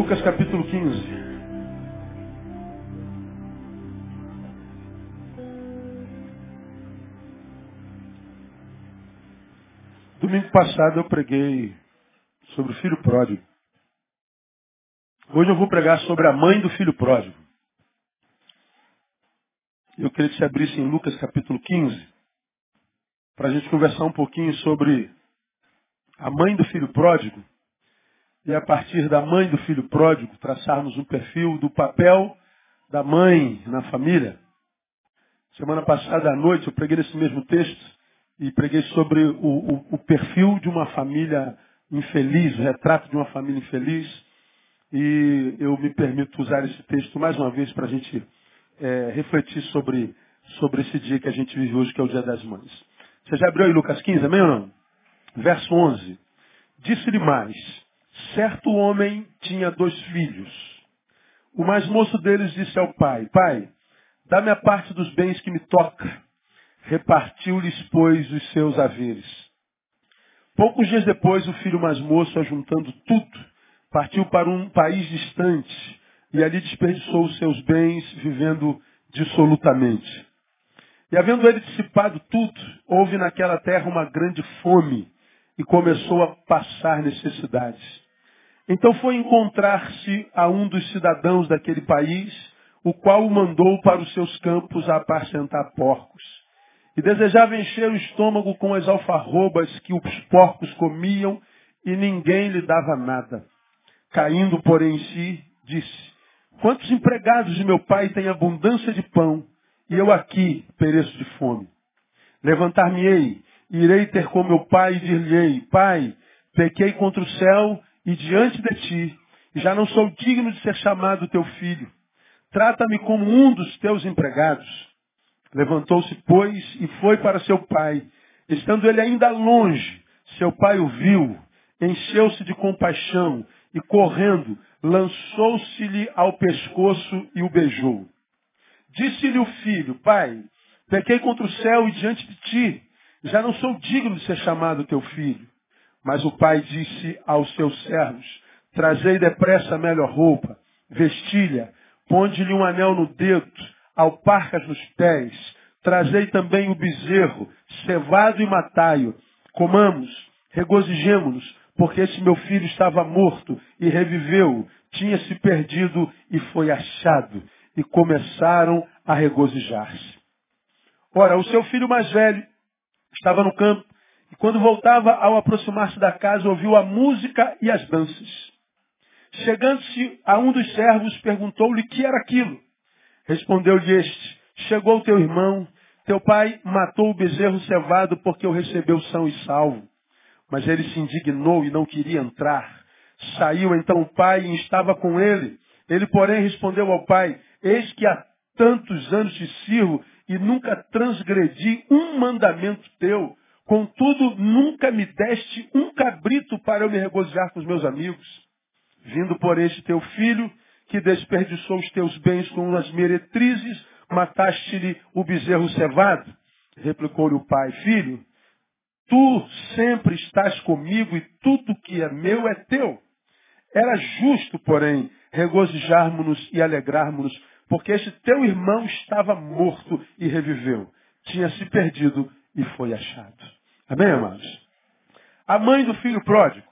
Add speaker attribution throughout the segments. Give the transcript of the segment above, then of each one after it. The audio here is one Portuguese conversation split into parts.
Speaker 1: Lucas capítulo 15. Domingo passado eu preguei sobre o filho pródigo. Hoje eu vou pregar sobre a mãe do filho pródigo. Eu queria que você abrisse em Lucas capítulo 15 para a gente conversar um pouquinho sobre a mãe do filho pródigo e a partir da mãe do filho pródigo traçarmos um perfil do papel da mãe na família. Semana passada à noite eu preguei nesse mesmo texto e preguei sobre o, o, o perfil de uma família infeliz, o retrato de uma família infeliz. E eu me permito usar esse texto mais uma vez para a gente é, refletir sobre, sobre esse dia que a gente vive hoje, que é o Dia das Mães. Você já abriu aí Lucas 15, amém ou não? Verso 11. Disse-lhe mais, certo homem tinha dois filhos. O mais moço deles disse ao pai, pai, dá-me a parte dos bens que me toca. Repartiu-lhes, pois, os seus haveres. Poucos dias depois, o filho mais moço, ajuntando tudo, partiu para um país distante e ali desperdiçou os seus bens, vivendo dissolutamente. E havendo ele dissipado tudo, houve naquela terra uma grande fome e começou a passar necessidades. Então foi encontrar-se a um dos cidadãos daquele país, o qual o mandou para os seus campos a apacentar porcos. E desejava encher o estômago com as alfarrobas que os porcos comiam e ninguém lhe dava nada. Caindo, porém, em si, disse, quantos empregados de meu pai têm abundância de pão e eu aqui pereço de fome? Levantar-me-ei, irei ter com meu pai e dir-lhe-ei, pai, pequei contra o céu e diante de ti, já não sou digno de ser chamado teu filho. Trata-me como um dos teus empregados. Levantou-se, pois, e foi para seu pai. Estando ele ainda longe, seu pai o viu, encheu-se de compaixão e, correndo, lançou-se-lhe ao pescoço e o beijou. Disse-lhe o filho, pai, pequei contra o céu e diante de ti, já não sou digno de ser chamado teu filho. Mas o pai disse aos seus servos, trazei depressa a melhor roupa, vestilha, ponde-lhe um anel no dedo, alparcas nos pés, trazei também o bezerro, cevado e matai-o. Comamos, regozijemo-nos, porque esse meu filho estava morto e reviveu, tinha se perdido e foi achado. E começaram a regozijar-se. Ora, o seu filho mais velho estava no campo e quando voltava ao aproximar-se da casa ouviu a música e as danças. Chegando-se a um dos servos, perguntou-lhe que era aquilo. Respondeu-lhe este, chegou teu irmão, teu pai matou o bezerro cevado porque o recebeu são e salvo. Mas ele se indignou e não queria entrar. Saiu então o pai e estava com ele. Ele, porém, respondeu ao pai, eis que há tantos anos te sirvo e nunca transgredi um mandamento teu. Contudo, nunca me deste um cabrito para eu me regozijar com os meus amigos. Vindo por este teu filho, que desperdiçou os teus bens com as meretrizes, mataste-lhe o bezerro cevado. Replicou-lhe o pai, filho, tu sempre estás comigo e tudo que é meu é teu. Era justo, porém, regozijarmos-nos e alegrarmos-nos, porque este teu irmão estava morto e reviveu. Tinha se perdido e foi achado. Amém, amados? A mãe do filho pródigo.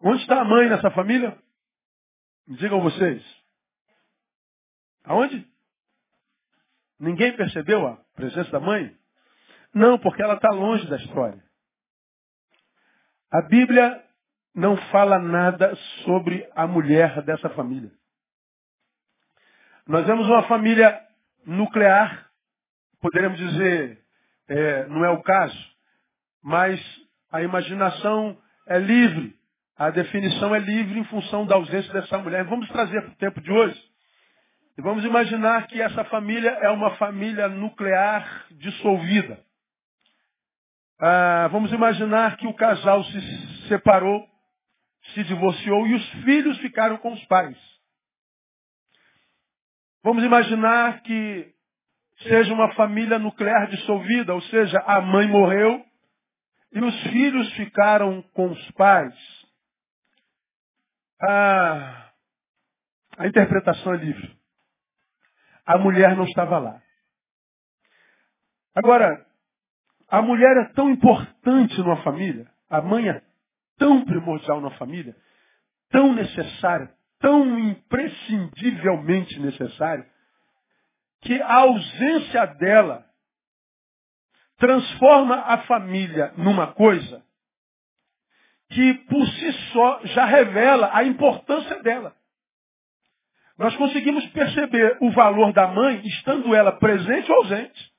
Speaker 1: Onde está a mãe nessa família? Digam vocês. Aonde? Ninguém percebeu a presença da mãe? Não, porque ela está longe da história. A Bíblia não fala nada sobre a mulher dessa família. Nós vemos uma família nuclear, poderíamos dizer, é, não é o caso, mas a imaginação é livre, a definição é livre em função da ausência dessa mulher. Vamos trazer para o tempo de hoje. E vamos imaginar que essa família é uma família nuclear dissolvida. Ah, vamos imaginar que o casal se separou, se divorciou e os filhos ficaram com os pais. Vamos imaginar que seja uma família nuclear dissolvida, ou seja, a mãe morreu e os filhos ficaram com os pais. Ah, A interpretação é livre. A mulher não estava lá. Agora, a mulher é tão importante numa família, a mãe é tão primordial na família, tão necessária, tão imprescindivelmente necessária, que a ausência dela transforma a família numa coisa que por si só já revela a importância dela. Nós conseguimos perceber o valor da mãe estando ela presente ou ausente.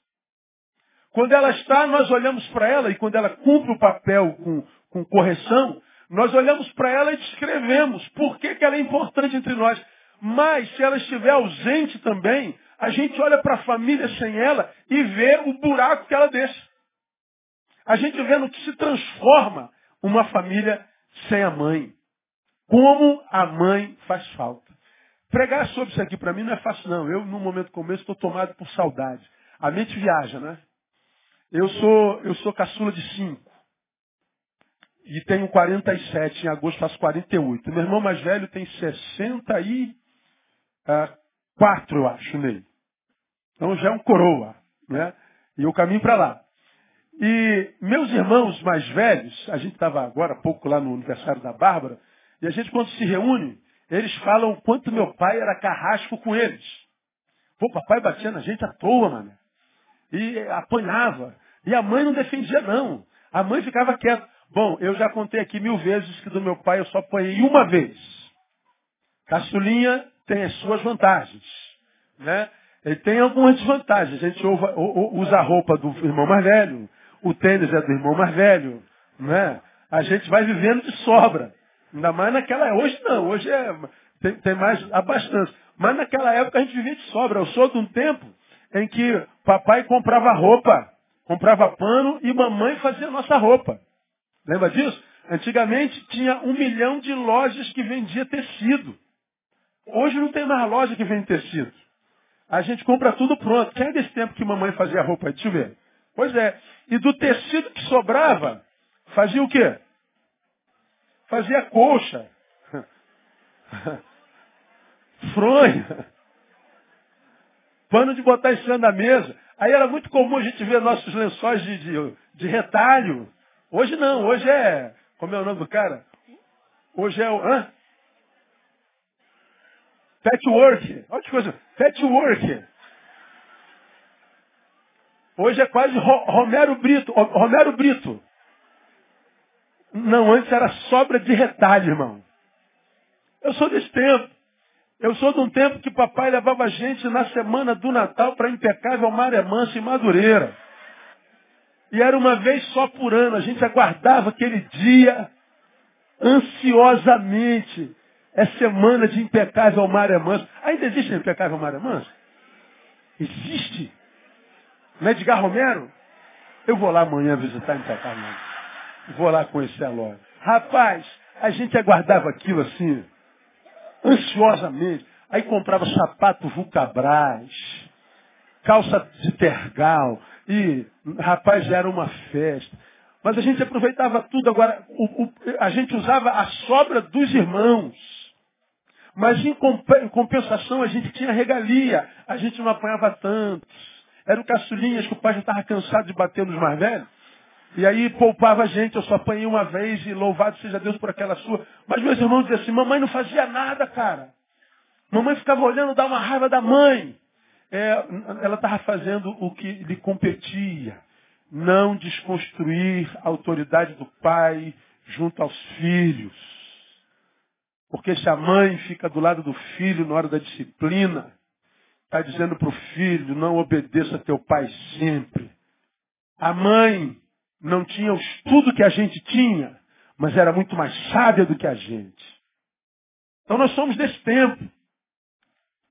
Speaker 1: Quando ela está, nós olhamos para ela e quando ela cumpre o papel com, com correção, nós olhamos para ela e descrevemos por que, que ela é importante entre nós. Mas se ela estiver ausente também, a gente olha para a família sem ela e vê o buraco que ela deixa. A gente vê no que se transforma uma família sem a mãe. Como a mãe faz falta. Pregar sobre isso aqui para mim não é fácil não. Eu, num momento como esse, estou tomado por saudade. A mente viaja, né? Eu sou, eu sou caçula de cinco. E tenho 47, em agosto faço 48. Meu irmão mais velho tem 64, eu acho, Ney. Então já é um coroa, né? E eu caminho para lá. E meus irmãos mais velhos, a gente estava agora há pouco lá no aniversário da Bárbara, e a gente quando se reúne, eles falam o quanto meu pai era carrasco com eles. Pô, papai batia na gente à toa, mano. E apanhava. E a mãe não defendia, não. A mãe ficava quieta. Bom, eu já contei aqui mil vezes que do meu pai eu só apanhei uma vez. Caçulinha tem as suas vantagens. Né? Ele tem algumas desvantagens. A gente usa a roupa do irmão mais velho, o tênis é do irmão mais velho. Né? A gente vai vivendo de sobra. Ainda mais naquela. Hoje não, hoje é, tem, tem mais abastança. Mas naquela época a gente vivia de sobra. Eu sou de um tempo em que papai comprava roupa comprava pano e mamãe fazia nossa roupa. Lembra disso? Antigamente tinha um milhão de lojas que vendia tecido. Hoje não tem mais loja que vende tecido. A gente compra tudo pronto. Quem é desse tempo que mamãe fazia roupa? Deixa eu ver. Pois é. E do tecido que sobrava, fazia o quê? Fazia colcha. Fronha. Pano de botar em cima da mesa. Aí era muito comum a gente ver nossos lençóis de, de, de retalho. Hoje não, hoje é. Como é o nome do cara? Hoje é o. Hã? Patchwork. Olha que coisa. Patchwork. Hoje é quase Romero Brito. Romero Brito. Não, antes era sobra de retalho, irmão. Eu sou desse tempo. Eu sou de um tempo que papai levava a gente na semana do Natal para impecável Maré Mansa e Madureira. E era uma vez só por ano. A gente aguardava aquele dia ansiosamente. É semana de impecável Maré Mansa. Ainda existe impecável Maré Mansa? Existe? Não é Edgar Romero? Eu vou lá amanhã visitar impecável. Vou lá conhecer a loja. Rapaz, a gente aguardava aquilo assim ansiosamente. Aí comprava sapato Vulcabras, calça de tergal, e, rapaz, era uma festa. Mas a gente aproveitava tudo. Agora, o, o, a gente usava a sobra dos irmãos. Mas em, compensação a gente tinha regalia. A gente não apanhava tantos. Eram caçulinhas que o pai já estava cansado de bater nos mais velhos. E aí poupava a gente, eu só apanhei uma vez e louvado seja Deus por aquela sua. Mas meus irmãos diziam assim, mamãe não fazia nada, cara. Mamãe ficava olhando, dá uma raiva da mãe. É, ela estava fazendo o que lhe competia. Não desconstruir a autoridade do pai junto aos filhos. Porque se a mãe fica do lado do filho na hora da disciplina, está dizendo para o filho, não obedeça teu pai sempre. A mãe não tinha o estudo que a gente tinha, mas era muito mais sábia do que a gente. Então nós somos desse tempo.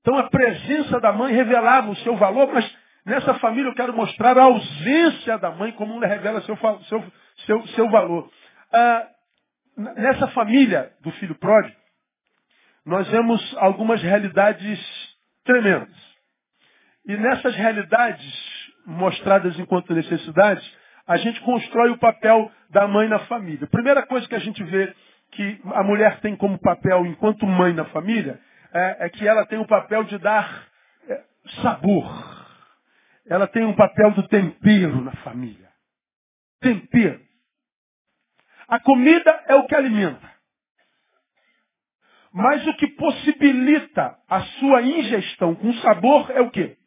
Speaker 1: Então a presença da mãe revelava o seu valor, mas nessa família eu quero mostrar a ausência da mãe como ela revela seu, seu, seu, seu valor. Ah, nessa família do filho pródigo, nós vemos algumas realidades tremendas. E nessas realidades mostradas enquanto necessidades, a gente constrói o papel da mãe na família. A primeira coisa que a gente vê que a mulher tem como papel enquanto mãe na família, é, é que ela tem o papel de dar é, sabor. Ela tem um papel do tempero na família. Tempero. A comida é o que alimenta. Mas o que possibilita a sua ingestão com sabor é o quê?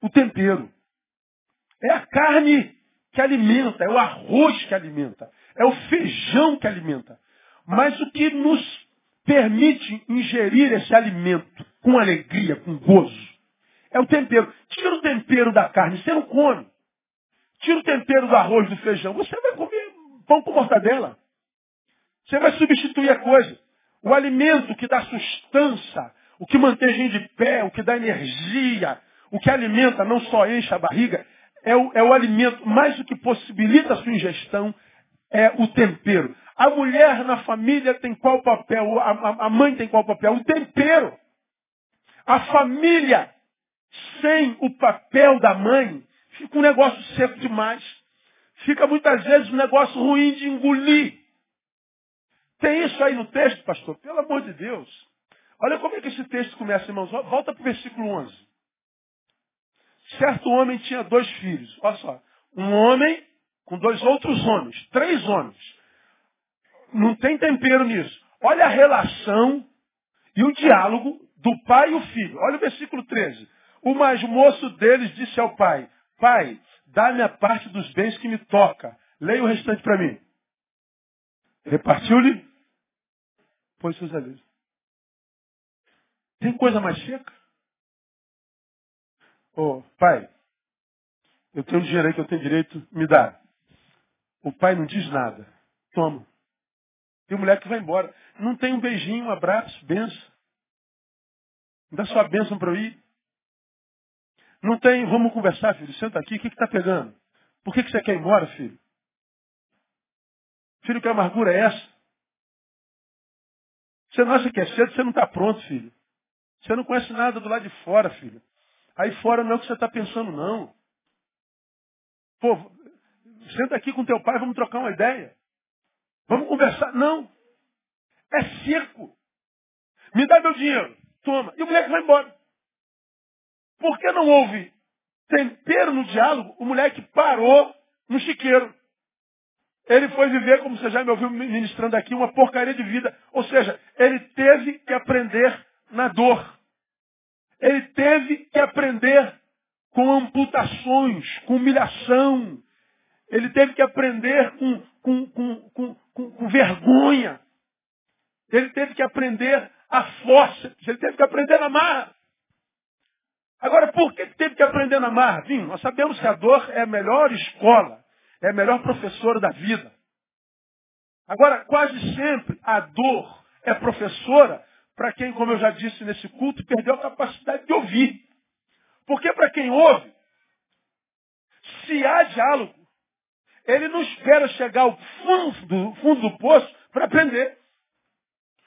Speaker 1: O tempero. É a carne que alimenta, é o arroz que alimenta, é o feijão que alimenta. Mas o que nos permite ingerir esse alimento com alegria, com gozo, é o tempero. Tira o tempero da carne, você não come. Tira o tempero do arroz, do feijão, você vai comer pão com mortadela. Você vai substituir a coisa. O alimento que dá sustância, o que mantém a gente de pé, o que dá energia, o que alimenta, não só enche a barriga, é o, é o alimento, mais o que possibilita a sua ingestão é o tempero. A mulher na família tem qual papel? A, a, a mãe tem qual papel? O tempero. A família, sem o papel da mãe, fica um negócio seco demais. Fica muitas vezes um negócio ruim de engolir. Tem isso aí no texto, pastor? Pelo amor de Deus. Olha como é que esse texto começa, irmãos. Volta para o versículo 11. Certo homem tinha dois filhos. Olha só. Um homem com dois outros homens. Três homens. Não tem tempero nisso. Olha a relação e o diálogo do pai e o filho. Olha o versículo 13. O mais moço deles disse ao pai, pai, dá-me a parte dos bens que me toca. Leia o restante para mim. Repartiu-lhe, pois seus alheios. Tem coisa mais seca? Ô, oh, pai, eu tenho dinheiro aí que eu tenho direito, me dá. O pai não diz nada. Toma. E o moleque vai embora. Não tem um beijinho, um abraço, benção. Dá sua bênção para eu ir. Não tem, vamos conversar, filho. Senta aqui, o que está pegando? Por que, que você quer ir embora, filho? Filho, que amargura é essa? Você não acha que é cedo, você não está pronto, filho. Você não conhece nada do lado de fora, filho. Aí fora não é o que você está pensando, não. Pô, senta aqui com teu pai, vamos trocar uma ideia. Vamos conversar. Não. É seco. Me dá meu dinheiro. Toma. E o moleque vai embora. Por que não houve tempero no diálogo? O moleque parou no chiqueiro. Ele foi viver, como você já me ouviu ministrando aqui, uma porcaria de vida. Ou seja, ele teve que aprender na dor. Ele teve que aprender com amputações, com humilhação. Ele teve que aprender com, com, com, com, vergonha. Ele teve que aprender a força. Ele teve que aprender na marra. Agora, por que teve que aprender na marra? Vim, nós sabemos que a dor é a melhor escola é a melhor professora da vida. Agora, quase sempre a dor é professora para quem, como eu já disse nesse culto, perdeu a capacidade de ouvir. Porque para quem ouve, se há diálogo, ele não espera chegar ao fundo do, fundo do poço para aprender.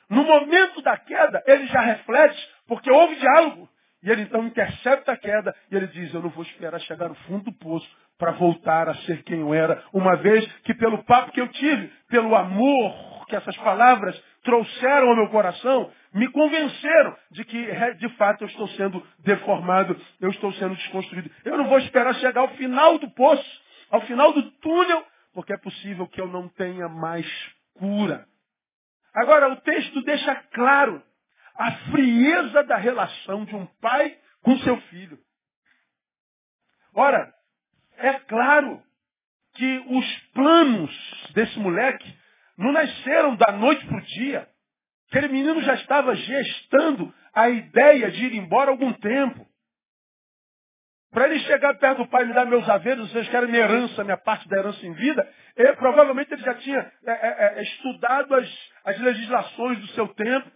Speaker 1: No momento da queda, ele já reflete, porque houve diálogo. E ele então intercepta a queda e ele diz, eu não vou esperar chegar no fundo do poço para voltar a ser quem eu era, uma vez que pelo papo que eu tive, pelo amor que essas palavras trouxeram ao meu coração, me convenceram de que de fato eu estou sendo deformado, eu estou sendo desconstruído. Eu não vou esperar chegar ao final do poço, ao final do túnel, porque é possível que eu não tenha mais cura. Agora, o texto deixa claro a frieza da relação de um pai com seu filho. Ora, é claro que os planos desse moleque não nasceram da noite para o dia. Aquele menino já estava gestando a ideia de ir embora algum tempo. Para ele chegar perto do pai e me dar meus haveres, vocês querem minha herança, minha parte da herança em vida, ele, provavelmente ele já tinha é, é, é, estudado as, as legislações do seu tempo,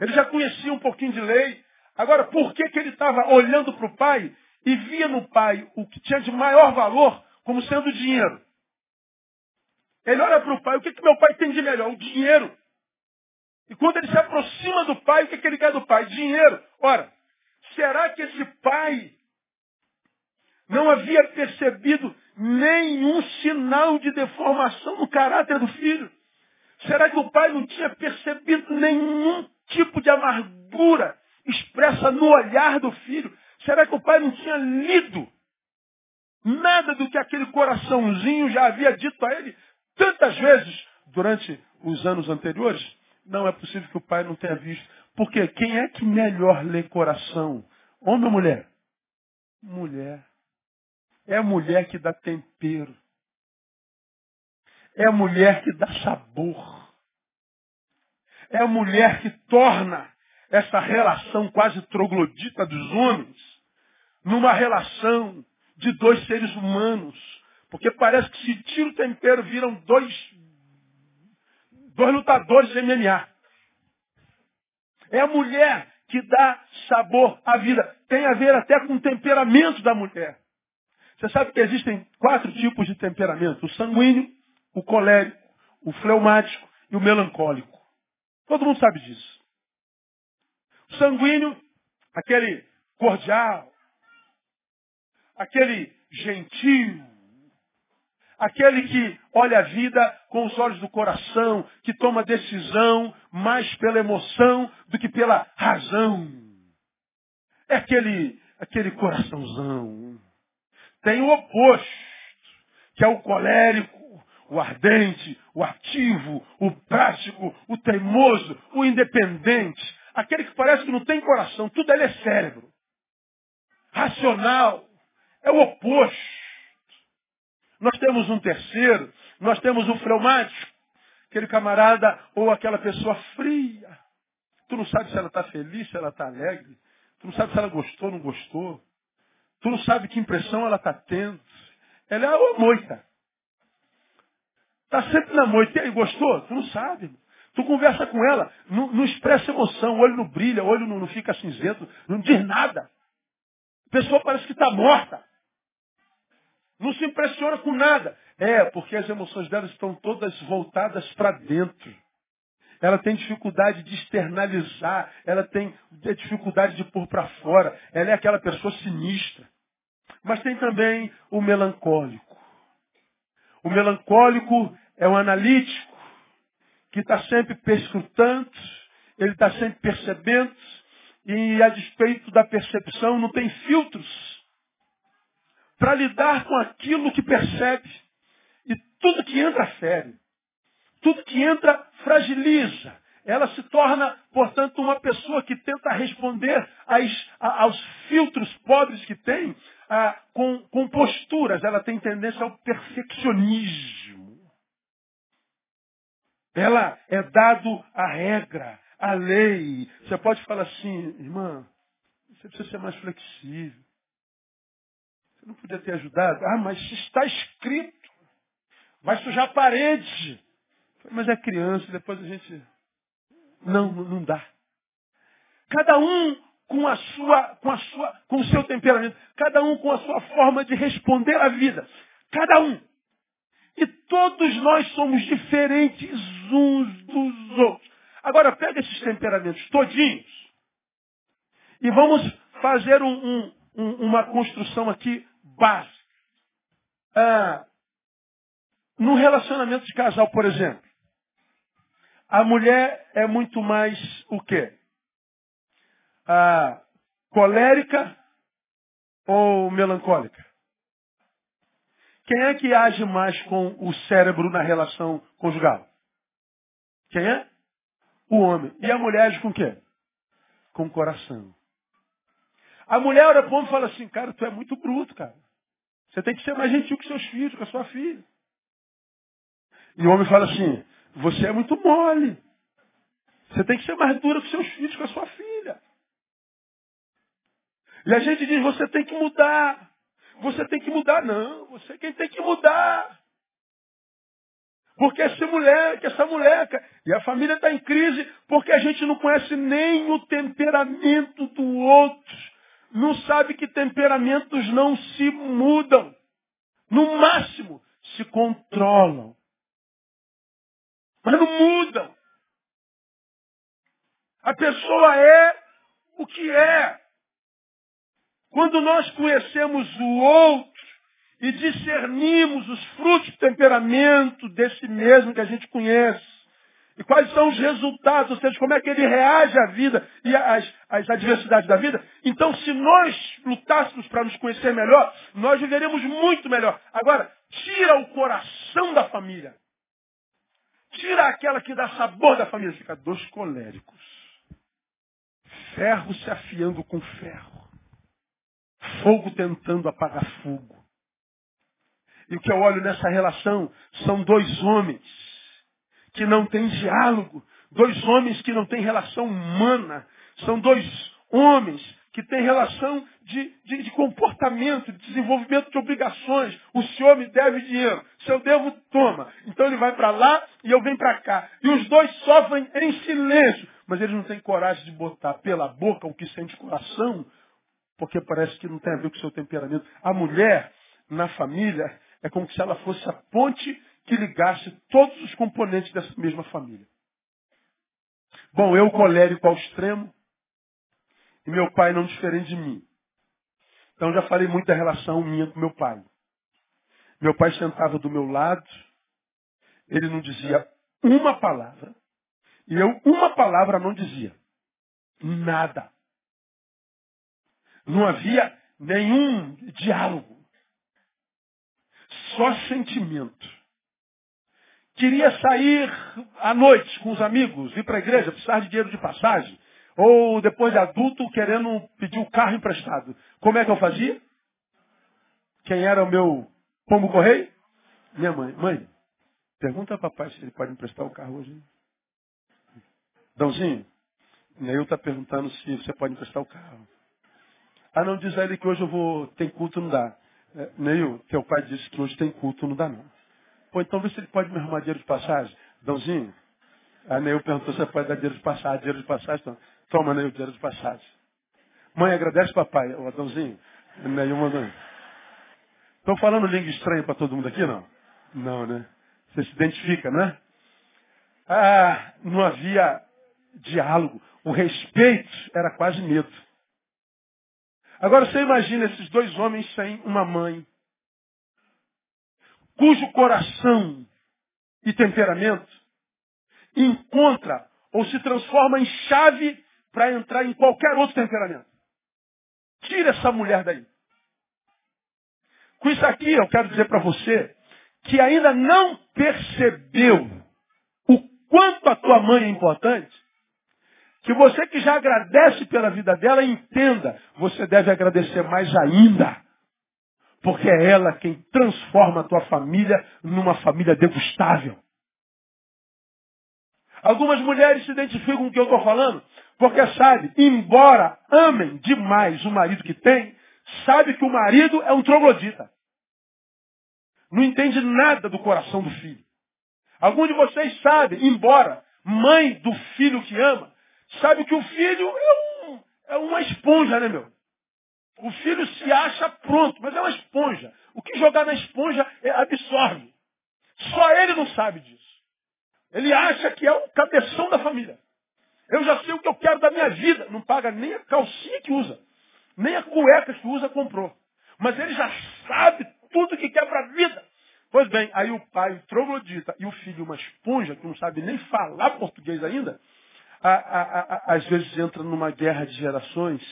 Speaker 1: ele já conhecia um pouquinho de lei. Agora, por que, que ele estava olhando para o pai e via no pai o que tinha de maior valor como sendo dinheiro? Ele olha para o pai, o que, que meu pai tem de melhor? O dinheiro. E quando ele se aproxima do pai, o que, que ele quer do pai? Dinheiro. Ora, será que esse pai não havia percebido nenhum sinal de deformação no caráter do filho? Será que o pai não tinha percebido nenhum tipo de amargura expressa no olhar do filho. Será que o pai não tinha lido nada do que aquele coraçãozinho já havia dito a ele tantas vezes durante os anos anteriores? Não é possível que o pai não tenha visto. Porque quem é que melhor lê coração? Homem ou mulher? Mulher. É a mulher que dá tempero. É a mulher que dá sabor. É a mulher que torna essa relação quase troglodita dos homens numa relação de dois seres humanos. Porque parece que se tira o tempero, viram dois, dois lutadores de MMA. É a mulher que dá sabor à vida. Tem a ver até com o temperamento da mulher. Você sabe que existem quatro tipos de temperamento: o sanguíneo, o colérico, o fleumático e o melancólico. Todo mundo sabe disso. O sanguíneo, aquele cordial, aquele gentil, aquele que olha a vida com os olhos do coração, que toma decisão mais pela emoção do que pela razão. É aquele, aquele coraçãozão tem o oposto, que é o colérico, o ardente, o ativo, o prático, o teimoso, o independente. Aquele que parece que não tem coração, tudo ele é cérebro. Racional. É o oposto. Nós temos um terceiro, nós temos um fleumático. Aquele camarada ou aquela pessoa fria. Tu não sabe se ela está feliz, se ela está alegre. Tu não sabe se ela gostou ou não gostou. Tu não sabe que impressão ela está tendo. Ela é uma moita. Está sempre na moita. Gostou? Tu não sabe. Tu conversa com ela, não, não expressa emoção, o olho não brilha, o olho não, não fica cinzento, não diz nada. A pessoa parece que está morta. Não se impressiona com nada. É, porque as emoções dela estão todas voltadas para dentro. Ela tem dificuldade de externalizar, ela tem dificuldade de pôr para fora. Ela é aquela pessoa sinistra. Mas tem também o melancólico. O melancólico é um analítico que está sempre perscrutando, ele está sempre percebendo, e a despeito da percepção não tem filtros para lidar com aquilo que percebe. E tudo que entra fere. Tudo que entra fragiliza. Ela se torna, portanto, uma pessoa que tenta responder às, aos filtros pobres que tem com, com posturas. Ela tem tendência ao perfeccionismo. Ela é dado a regra, a lei. Você pode falar assim, irmã, você precisa ser mais flexível. Você não podia ter ajudado. Ah, mas está escrito. Vai sujar a parede. Mas é criança, depois a gente. Não, não dá. Cada um com a sua, com a sua, com o seu temperamento, cada um com a sua forma de responder à vida. Cada um. E todos nós somos diferentes uns dos outros. Agora pega esses temperamentos todinhos e vamos fazer um, um, um, uma construção aqui básica. Ah, no relacionamento de casal, por exemplo, a mulher é muito mais o quê? Ah, colérica ou melancólica? Quem é que age mais com o cérebro na relação conjugal? Quem é? O homem. E a mulher age com o quê? Com o coração. A mulher olha para o homem e fala assim, cara, tu é muito bruto, cara. Você tem que ser mais gentil com seus filhos, com a sua filha. E o homem fala assim, você é muito mole. Você tem que ser mais dura com seus filhos, com a sua filha. E a gente diz, você tem que mudar. Você tem que mudar. Não, você é quem tem que mudar. Porque esse moleque, essa moleca, e a família está em crise porque a gente não conhece nem o temperamento do outro. Não sabe que temperamentos não se mudam. No máximo, se controlam. Mas não mudam. A pessoa é o que é. Quando nós conhecemos o outro e discernimos os frutos do temperamento desse mesmo que a gente conhece, E quais são os resultados, ou seja, como é que ele reage à vida e às, às adversidades da vida. Então, se nós lutássemos para nos conhecer melhor, nós viveremos muito melhor. Agora, tira o coração da família. Tira aquela que dá sabor da família. Fica dois coléricos. Ferro se afiando com ferro. Fogo tentando apagar fogo. E o que eu olho nessa relação são dois homens que não têm diálogo, dois homens que não têm relação humana, são dois homens que têm relação de, de, de, comportamento, de desenvolvimento de obrigações. O senhor me deve dinheiro. Se eu devo, toma. Então ele vai para lá e eu venho para cá. E os dois sofrem em silêncio. Mas eles não têm coragem de botar pela boca o que sente coração, porque parece que não tem a ver com o seu temperamento. A mulher, na família, é como se ela fosse a ponte que ligasse todos os componentes dessa mesma família. Bom, eu colérico ao extremo e meu pai não diferente de mim. Então já falei muito da relação minha com meu pai. Meu pai sentava do meu lado, ele não dizia uma palavra, e eu uma palavra não dizia. Nada. Não havia nenhum diálogo. Só sentimento queria sair à noite com os amigos, ir para a igreja, precisar de dinheiro de passagem. Ou depois de adulto, querendo pedir o um carro emprestado. Como é que eu fazia? Quem era o meu pombo correio? Minha mãe. Mãe, pergunta ao papai se ele pode emprestar o carro hoje. Dãozinho, Neil está perguntando se você pode emprestar o carro. Ah, não, diz a ele que hoje eu vou, tem culto, não dá. É, Neil, teu pai disse que hoje tem culto, não dá não. Pô, então vê se ele pode me arrumar dinheiro de passagem. Dãozinho. A Neil perguntou se pode dar dinheiro de passagem. Dinheiro de passagem, então, toma, Neil, dinheiro de passagem. Mãe, agradece papai. Ô, Adãozinho. Neil mandou. Estão falando língua estranha para todo mundo aqui, não? Não, né? Você se identifica, né? Ah, não havia diálogo. O respeito era quase medo. Agora você imagina esses dois homens sem uma mãe, cujo coração e temperamento encontra ou se transforma em chave para entrar em qualquer outro temperamento. Tira essa mulher daí. Com isso aqui, eu quero dizer para você que ainda não percebeu o quanto a tua mãe é importante, que você que já agradece pela vida dela, entenda, você deve agradecer mais ainda porque é ela quem transforma a tua família numa família degustável. Algumas mulheres se identificam com o que eu estou falando, porque sabe, embora amem demais o marido que tem, sabe que o marido é um troglodita. Não entende nada do coração do filho. Alguns de vocês sabem, embora mãe do filho que ama, sabe que o filho é, um, é uma esponja, né, meu? O filho se acha pronto, mas é uma esponja. O que jogar na esponja é, absorve. Só ele não sabe disso. Ele acha que é o cabeção da família. Eu já sei o que eu quero da minha vida. Não paga nem a calcinha que usa. Nem a cueca que usa comprou. Mas ele já sabe tudo que quer para a vida. Pois bem, aí o pai, troglodita, e o filho, uma esponja, que não sabe nem falar português ainda, a, a, a, às vezes entra numa guerra de gerações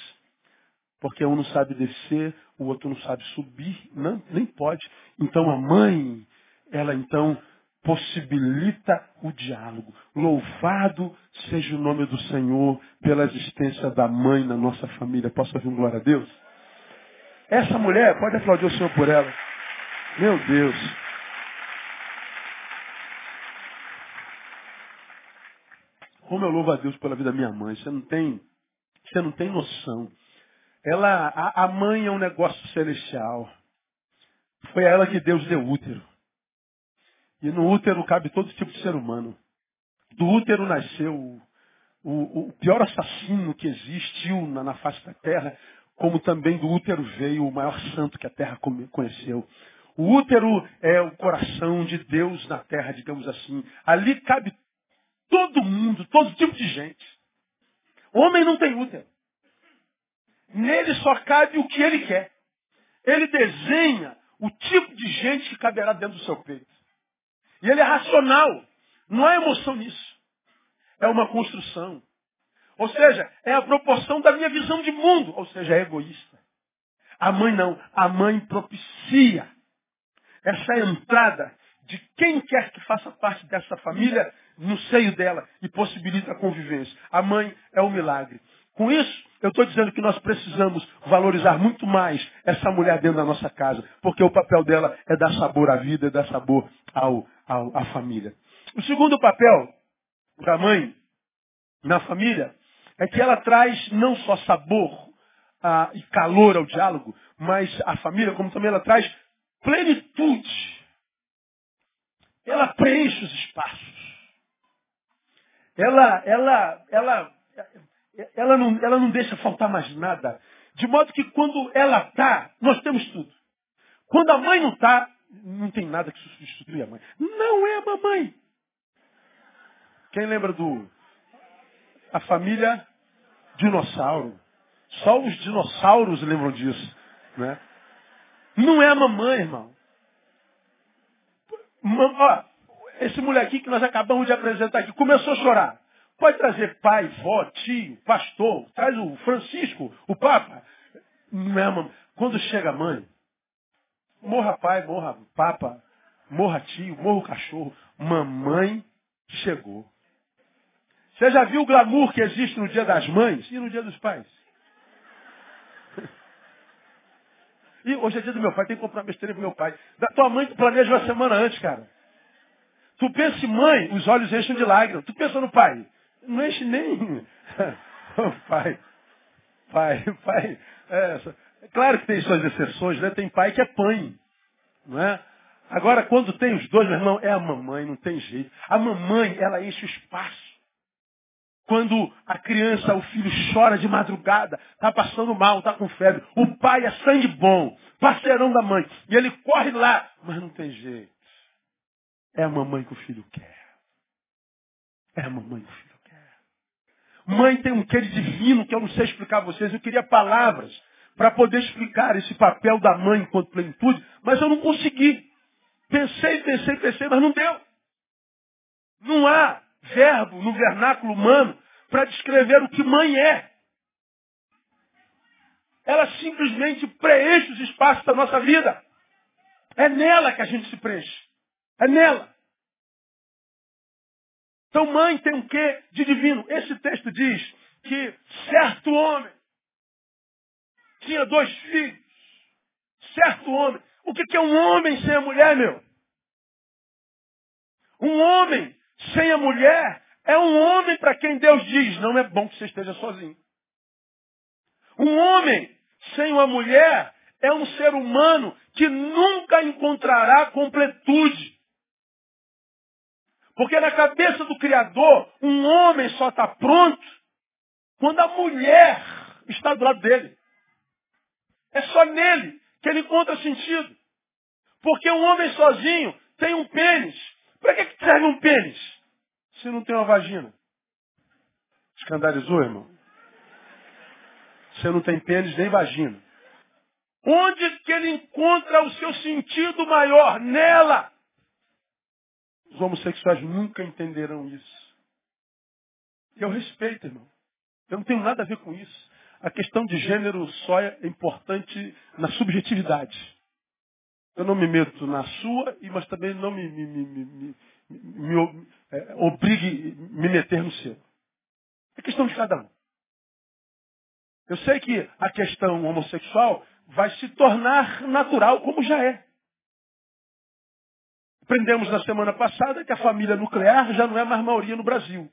Speaker 1: porque um não sabe descer, o outro não sabe subir, não, nem pode. Então a mãe, ela então possibilita o diálogo. Louvado seja o nome do Senhor pela existência da mãe na nossa família. Posso ouvir um glória a Deus? Essa mulher, pode aplaudir o Senhor por ela. Meu Deus. Como eu louvo a Deus pela vida da minha mãe. Você não tem, você não tem noção. Ela, a, a mãe é um negócio celestial. Foi a ela que Deus deu útero. E no útero cabe todo tipo de ser humano. Do útero nasceu o, o, o pior assassino que existiu na, na, face da terra, como também do útero veio o maior santo que a terra conheceu. O útero é o coração de Deus na terra, digamos assim. Ali cabe todo mundo, todo tipo de gente. Homem não tem útero. Nele só cabe o que ele quer. Ele desenha o tipo de gente que caberá dentro do seu peito. E ele é racional. Não há emoção nisso. é uma construção. Ou seja, é a proporção da minha visão de mundo. Ou seja, é egoísta. A mãe não. A mãe propicia essa entrada de quem quer que faça parte dessa família no seio dela e possibilita a convivência. A mãe é o milagre. Com isso, eu estou dizendo que nós precisamos valorizar muito mais essa mulher dentro da nossa casa, porque o papel dela é dar sabor à vida, é dar sabor ao, ao, à família. O segundo papel da mãe na família é que ela traz não só sabor ah, e calor ao diálogo, mas a família, como também ela traz plenitude. Ela preenche os espaços. Ela, ela, ela, ela não, ela não deixa faltar mais nada. De modo que quando ela está, nós temos tudo. Quando a mãe não está, não tem nada que substituir a mãe. Não é a mamãe. Quem lembra do a família dinossauro? Só os dinossauros lembram disso, né? Não é a mamãe, irmão. Ó, esse molequinho que nós acabamos de apresentar aqui começou a chorar. Pode trazer pai, vó, tio, pastor, traz o Francisco, o Papa. Não. Quando chega a mãe, morra pai, morra papa, morra tio, morra o cachorro. Mamãe chegou. Você já viu o glamour que existe no dia das mães e no dia dos pais? E hoje é dia do meu pai, tem que comprar besteira pro meu pai. Da tua mãe tu planeja uma semana antes, cara. Tu pensa em mãe, os olhos enchem de lágrimas. Tu pensa no pai, não enche nem. pai, pai, pai. É, claro que tem suas exceções, né? Tem pai que é pai, não é? Agora, quando tem os dois, meu irmão, é a mamãe, não tem jeito. A mamãe, ela enche o espaço. Quando a criança, o filho chora de madrugada, está passando mal, está com febre. O pai é sangue bom, parceirão da mãe. E ele corre lá, mas não tem jeito. É a mamãe que o filho quer. É a mamãe que o filho quer. Mãe tem um quê divino que eu não sei explicar a vocês. Eu queria palavras para poder explicar esse papel da mãe enquanto plenitude, mas eu não consegui. Pensei, pensei, pensei, mas não deu. Não há verbo no vernáculo humano para descrever o que mãe é. Ela simplesmente preenche os espaços da nossa vida. É nela que a gente se preenche. É nela. Então mãe tem um quê de divino? Esse texto diz que certo homem tinha dois filhos. Certo homem. O que é um homem sem a mulher, meu? Um homem sem a mulher, é um homem para quem Deus diz, não é bom que você esteja sozinho. Um homem sem uma mulher é um ser humano que nunca encontrará completude. Porque na cabeça do Criador, um homem só está pronto quando a mulher está do lado dele. É só nele que ele encontra sentido. Porque um homem sozinho tem um pênis, para que, que serve um pênis? Se não tem uma vagina. Escandalizou, irmão? Você não tem pênis nem vagina. Onde que ele encontra o seu sentido maior? Nela. Os homossexuais nunca entenderão isso. Eu respeito, irmão. Eu não tenho nada a ver com isso. A questão de gênero só é importante na subjetividade. Eu não me meto na sua, mas também não me, me, me, me, me é, obrigue me meter no seu. É questão de cada um. Eu sei que a questão homossexual vai se tornar natural, como já é. Aprendemos na semana passada que a família nuclear já não é mais maioria no Brasil.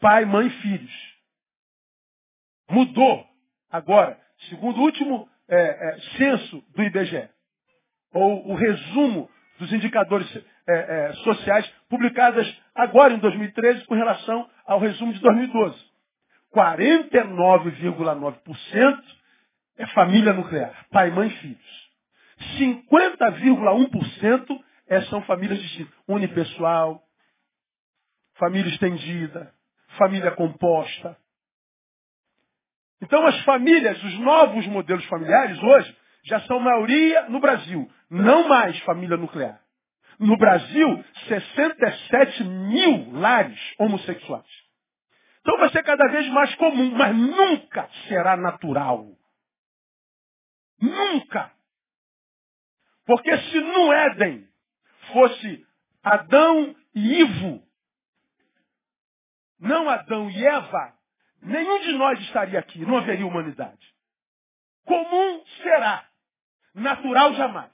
Speaker 1: Pai, mãe, filhos. Mudou. Agora, segundo o último é, é, censo do IBGE ou o resumo dos indicadores é, é, sociais publicadas agora em 2013 com relação ao resumo de 2012. 49,9% é família nuclear, pai, mãe, filhos. 50,1% é, são famílias unipessoal, família estendida, família composta. Então as famílias, os novos modelos familiares hoje, já são maioria no Brasil. Não mais família nuclear. no Brasil 67 mil lares homossexuais. Então vai ser cada vez mais comum, mas nunca será natural. Nunca. Porque se no Éden fosse Adão e Ivo, não Adão e Eva, nenhum de nós estaria aqui, não haveria humanidade. Comum será, natural jamais.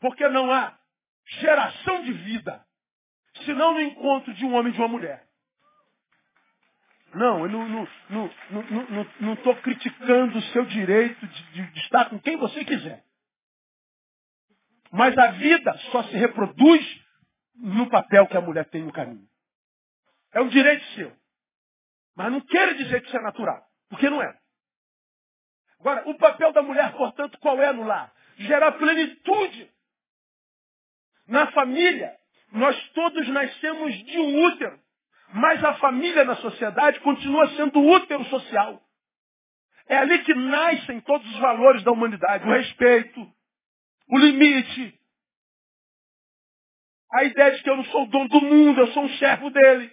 Speaker 1: Porque não há geração de vida, senão no encontro de um homem e de uma mulher. Não, eu não estou não, não, não, não, criticando o seu direito de, de, de estar com quem você quiser. Mas a vida só se reproduz no papel que a mulher tem no caminho. É um direito seu. Mas não quer dizer que isso é natural, porque não é. Agora, o papel da mulher, portanto, qual é no lar? Gerar plenitude. Na família, nós todos nascemos de um útero. Mas a família na sociedade continua sendo útero social. É ali que nascem todos os valores da humanidade. O respeito, o limite, a ideia de que eu não sou o dono do mundo, eu sou um servo dele.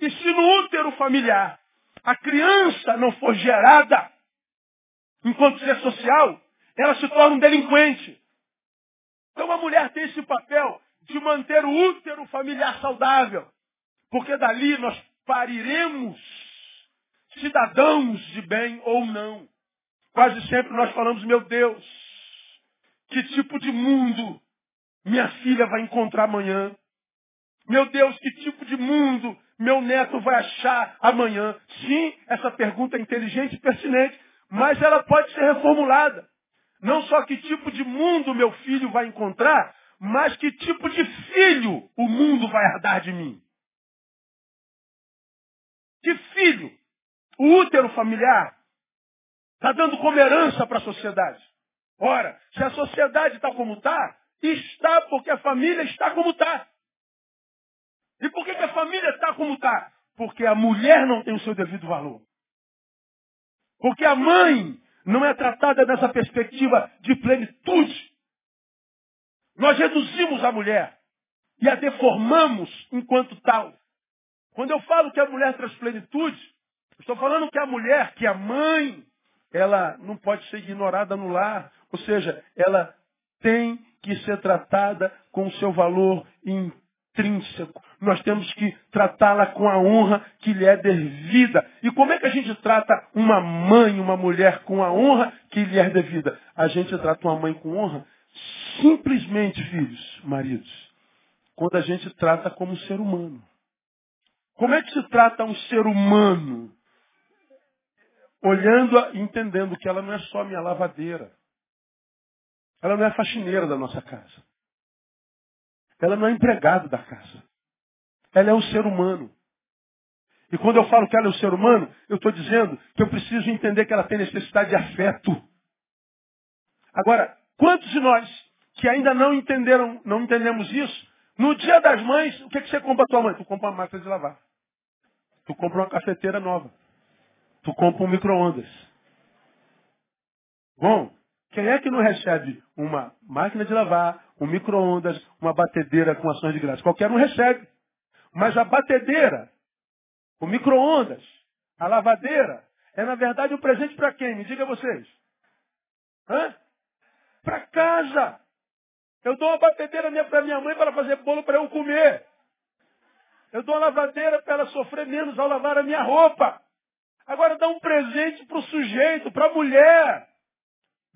Speaker 1: E se no útero familiar a criança não for gerada enquanto ser social, ela se torna um delinquente. Então a mulher tem esse papel de manter o útero familiar saudável. Porque dali nós pariremos cidadãos de bem ou não. Quase sempre nós falamos, meu Deus, que tipo de mundo minha filha vai encontrar amanhã? Meu Deus, que tipo de mundo meu neto vai achar amanhã? Sim, essa pergunta é inteligente e pertinente, mas ela pode ser reformulada. Não só que tipo de mundo meu filho vai encontrar, mas que tipo de filho o mundo vai herdar de mim. Que filho o útero familiar está dando como herança para a sociedade. Ora, se a sociedade está como está, está porque a família está como está. E por que, que a família está como está? Porque a mulher não tem o seu devido valor. Porque a mãe não é tratada nessa perspectiva de plenitude. Nós reduzimos a mulher e a deformamos enquanto tal. Quando eu falo que a mulher traz plenitude, estou falando que a mulher, que a mãe, ela não pode ser ignorada no lar. Ou seja, ela tem que ser tratada com o seu valor intrínseco. Nós temos que tratá-la com a honra que lhe é devida. E como é que a gente trata uma mãe, uma mulher com a honra que lhe é devida? A gente trata uma mãe com honra simplesmente, filhos, maridos, quando a gente trata como ser humano. Como é que se trata um ser humano? Olhando e entendendo que ela não é só minha lavadeira. Ela não é faxineira da nossa casa. Ela não é empregada da casa. Ela é um ser humano. E quando eu falo que ela é um ser humano, eu estou dizendo que eu preciso entender que ela tem necessidade de afeto. Agora, quantos de nós que ainda não entenderam, não entendemos isso, no dia das mães, o que, que você compra a tua mãe? Tu compra uma máquina de lavar. Tu compra uma cafeteira nova. Tu compra um micro-ondas. Bom, quem é que não recebe uma máquina de lavar, um micro-ondas, uma batedeira com ações de graça? Qualquer um recebe. Mas a batedeira, o micro-ondas, a lavadeira, é na verdade um presente para quem? Me diga vocês. Hã? Para casa. Eu dou uma batedeira para minha mãe para fazer bolo para eu comer. Eu dou uma lavadeira para ela sofrer menos ao lavar a minha roupa. Agora dá um presente para o sujeito, para a mulher.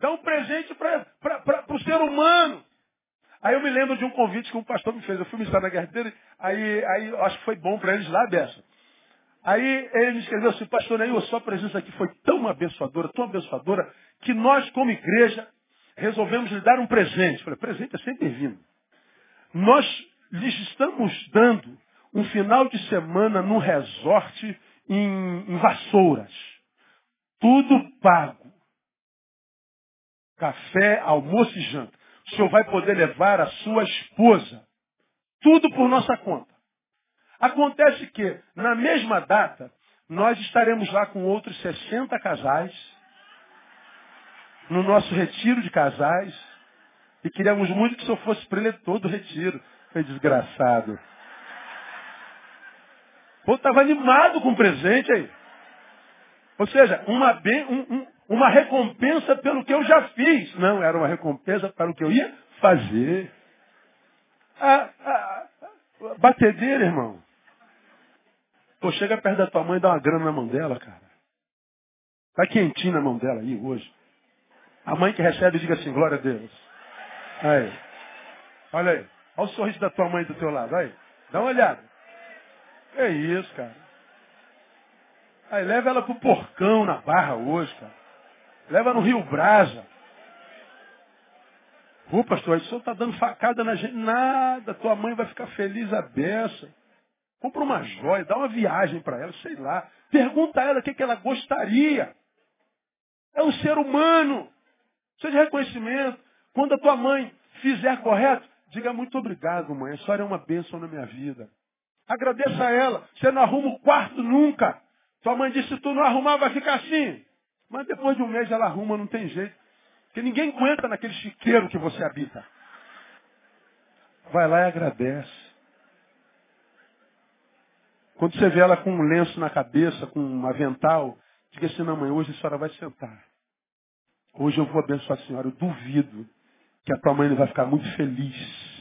Speaker 1: Dá um presente para o ser humano. Aí eu me lembro de um convite que um pastor me fez. Eu fui me estar na guerra dele, aí, aí acho que foi bom para eles lá, Bessa. Aí ele me escreveu assim, pastor, aí a sua presença aqui foi tão abençoadora, tão abençoadora, que nós, como igreja, resolvemos lhe dar um presente. Eu falei, presente é sempre bem-vindo. Nós lhes estamos dando um final de semana num resort em, em Vassouras. Tudo pago. Café, almoço e janta. O senhor vai poder levar a sua esposa. Tudo por nossa conta. Acontece que, na mesma data, nós estaremos lá com outros 60 casais, no nosso retiro de casais, E queríamos muito que o senhor fosse para ele todo o retiro. Foi desgraçado. Pô, estava animado com o presente aí. Ou seja, uma, bem, um, um, uma recompensa pelo que eu já fiz. Não, era uma recompensa para o que eu ia fazer. A, a, a batedeira, irmão. Pô, chega perto da tua mãe e dá uma grana na mão dela, cara. Tá quentinho na mão dela aí hoje. A mãe que recebe diga assim, glória a Deus. Aí. Olha aí. Olha o sorriso da tua mãe do teu lado. Aí. Dá uma olhada. É isso, cara. Aí leva ela pro porcão na barra hoje, cara. Leva no Rio Brasa. Ô, pastor, o senhor está dando facada na gente. Nada, tua mãe vai ficar feliz a beça. Compra uma joia, dá uma viagem para ela, sei lá. Pergunta a ela o que, que ela gostaria. É um ser humano. De reconhecimento. Quando a tua mãe fizer correto, diga muito obrigado, mãe. A senhora é uma bênção na minha vida. Agradeça a ela. Você não arruma o quarto nunca. Tua mãe disse, se tu não arrumar, vai ficar assim. Mas depois de um mês ela arruma, não tem jeito. Porque ninguém aguenta naquele chiqueiro que você habita. Vai lá e agradece. Quando você vê ela com um lenço na cabeça, com um avental, diga assim, não mãe, hoje a senhora vai sentar. Hoje eu vou abençoar a senhora. Eu duvido que a tua mãe vai ficar muito feliz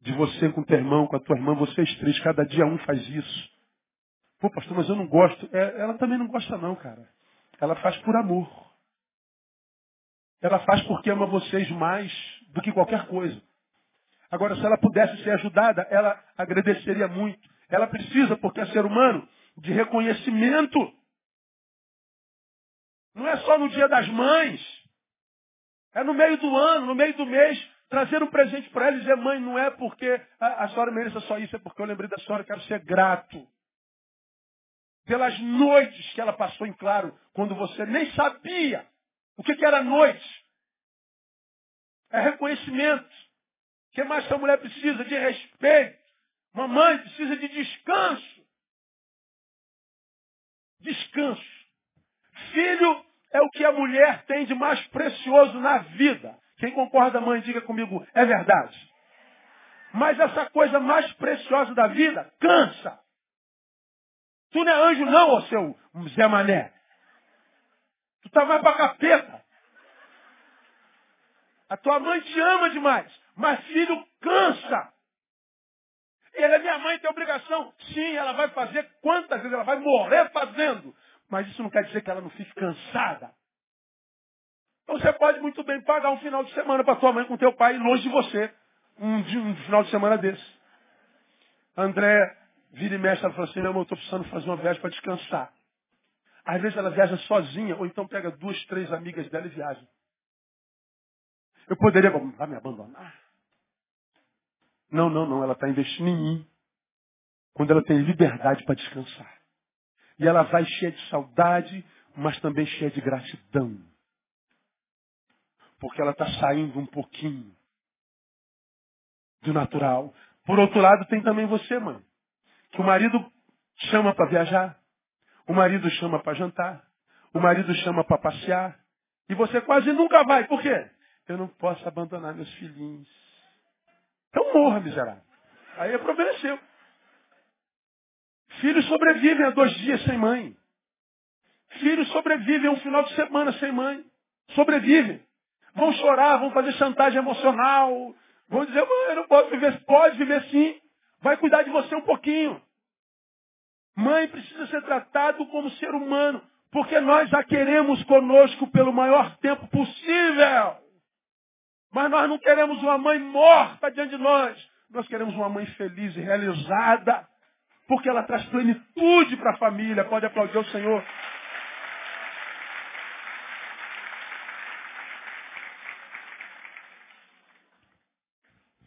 Speaker 1: de você com teu irmão, com a tua irmã, vocês três, cada dia um faz isso. Pô, pastor, mas eu não gosto. É, ela também não gosta não, cara. Ela faz por amor. Ela faz porque ama vocês mais do que qualquer coisa. Agora, se ela pudesse ser ajudada, ela agradeceria muito. Ela precisa, porque é ser humano, de reconhecimento. Não é só no dia das mães. É no meio do ano, no meio do mês, trazer um presente para ela e dizer, mãe, não é porque a, a senhora mereça só isso, é porque eu lembrei da senhora, quero ser grato. Pelas noites que ela passou em claro, quando você nem sabia o que, que era noite. É reconhecimento. O que mais essa mulher precisa? De respeito. Mamãe precisa de descanso. Descanso. Filho é o que a mulher tem de mais precioso na vida. Quem concorda, mãe, diga comigo, é verdade. Mas essa coisa mais preciosa da vida cansa. Tu não é anjo não, ô seu Zé Mané. Tu tá mais pra capeta. A tua mãe te ama demais, mas filho cansa. Ela é minha mãe, tem obrigação. Sim, ela vai fazer quantas vezes ela vai morrer fazendo. Mas isso não quer dizer que ela não fique cansada. Então você pode muito bem pagar um final de semana para tua mãe com teu pai longe de você. Um, um final de semana desse. André vira e mexe, ela fala assim, meu irmão, eu estou precisando fazer uma viagem para descansar. Às vezes ela viaja sozinha, ou então pega duas, três amigas dela e viaja. Eu poderia, vai me abandonar? Não, não, não, ela está investindo em mim. Quando ela tem liberdade para descansar. E ela vai cheia de saudade, mas também cheia de gratidão porque ela está saindo um pouquinho do natural. Por outro lado, tem também você, mãe, que o marido chama para viajar, o marido chama para jantar, o marido chama para passear, e você quase nunca vai. Por quê? Eu não posso abandonar meus filhinhos. Então morra, miserável. Aí é problema seu. Filhos sobrevivem a dois dias sem mãe. Filhos sobrevivem a um final de semana sem mãe. Sobrevivem. Vão chorar, vão fazer chantagem emocional. Vão dizer, mãe, não posso viver. Pode viver sim. Vai cuidar de você um pouquinho. Mãe precisa ser tratado como ser humano. Porque nós a queremos conosco pelo maior tempo possível. Mas nós não queremos uma mãe morta diante de nós. Nós queremos uma mãe feliz e realizada. Porque ela traz plenitude para a família. Pode aplaudir o Senhor.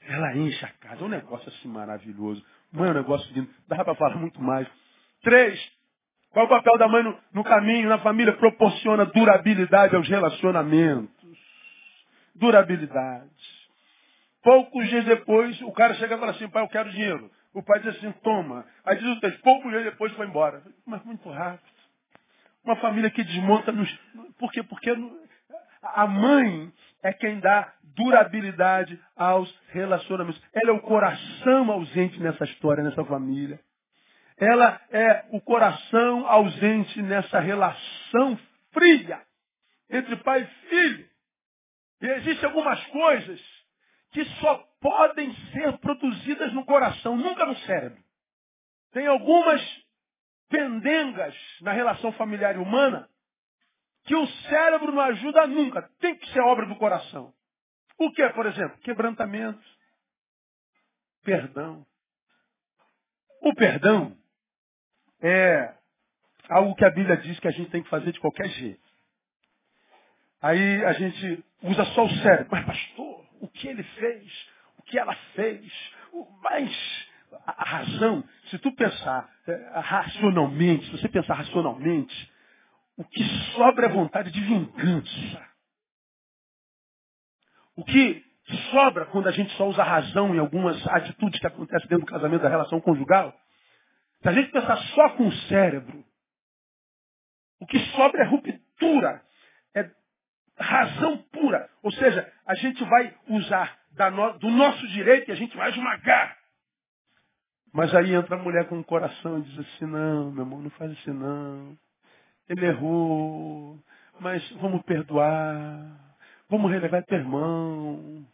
Speaker 1: Ela enche a casa. É um negócio assim maravilhoso. Mãe é um negócio lindo. Dá para falar muito mais. Três. Qual é o papel da mãe no, no caminho, na família? Proporciona durabilidade aos relacionamentos. Durabilidade. Poucos dias depois, o cara chega e fala assim, pai, eu quero dinheiro. O pai diz assim, toma. Aí diz o texto, poucos dias depois foi embora. Mas muito rápido. Uma família que desmonta nos... Por quê? Porque a mãe é quem dá durabilidade aos relacionamentos. Ela é o coração ausente nessa história, nessa família. Ela é o coração ausente nessa relação fria entre pai e filho. E existem algumas coisas que só podem ser produzidas no coração, nunca no cérebro. Tem algumas pendengas na relação familiar e humana que o cérebro não ajuda nunca. Tem que ser obra do coração. O que, por exemplo? Quebrantamento. Perdão. O perdão é algo que a Bíblia diz que a gente tem que fazer de qualquer jeito. Aí a gente usa só o cérebro. Mas, pastor, o que ele fez? O que ela fez? Mas a razão, se tu pensar é, racionalmente, se você pensar racionalmente, o que sobra é vontade de vingança. O que sobra quando a gente só usa razão em algumas atitudes que acontecem dentro do casamento, da relação conjugal, se a gente pensar só com o cérebro, o que sobra é ruptura, é razão pura. Ou seja, a gente vai usar do nosso direito e a gente vai esmagar. Mas aí entra a mulher com o coração e diz assim, não, meu irmão, não faz assim não. Ele errou, mas vamos perdoar. Vamos relevar teu irmão.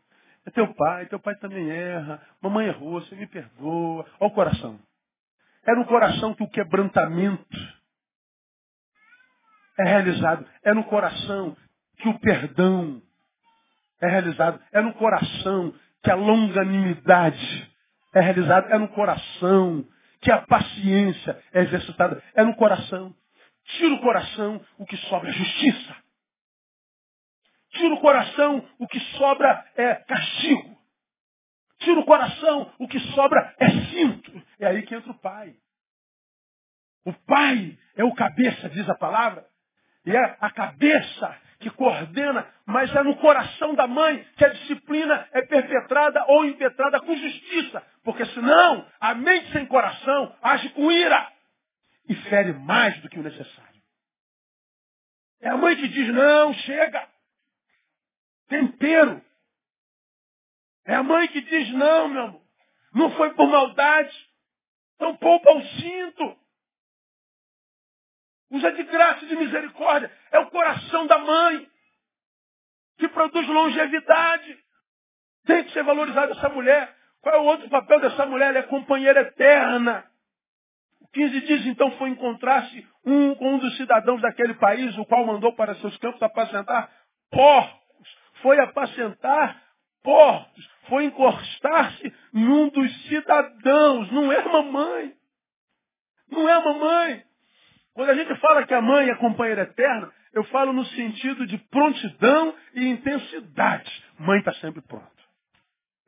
Speaker 1: É teu pai, teu pai também erra. Mamãe errou, você me perdoa. Olha o coração. É no coração que o quebrantamento é realizado. É no coração que o perdão é realizado. É no coração que a longanimidade é realizada. É no coração que a paciência é exercitada. É no coração. Tira o coração, o que sobra é justiça. Tira o coração, o que sobra é castigo. Tira o coração, o que sobra é cinto. É aí que entra o pai. O pai é o cabeça, diz a palavra. E é a cabeça que coordena, mas é no coração da mãe que a disciplina é perpetrada ou impetrada com justiça. Porque senão, a mente sem coração age com ira e fere mais do que o necessário. É a mãe que diz, não, chega tempero. É a mãe que diz, não, meu amor, não foi por maldade. Então poupa o cinto. Usa de graça e de misericórdia. É o coração da mãe que produz longevidade. Tem que ser valorizada essa mulher. Qual é o outro papel dessa mulher? Ela é companheira eterna. O 15 dias então foi encontrar-se um com um dos cidadãos daquele país, o qual mandou para seus campos apacentar porcos foi apacentar porcos, foi encostar-se num dos cidadãos, não é mamãe. Não é mamãe. Quando a gente fala que a mãe é companheira eterna, eu falo no sentido de prontidão e intensidade. Mãe está sempre pronta.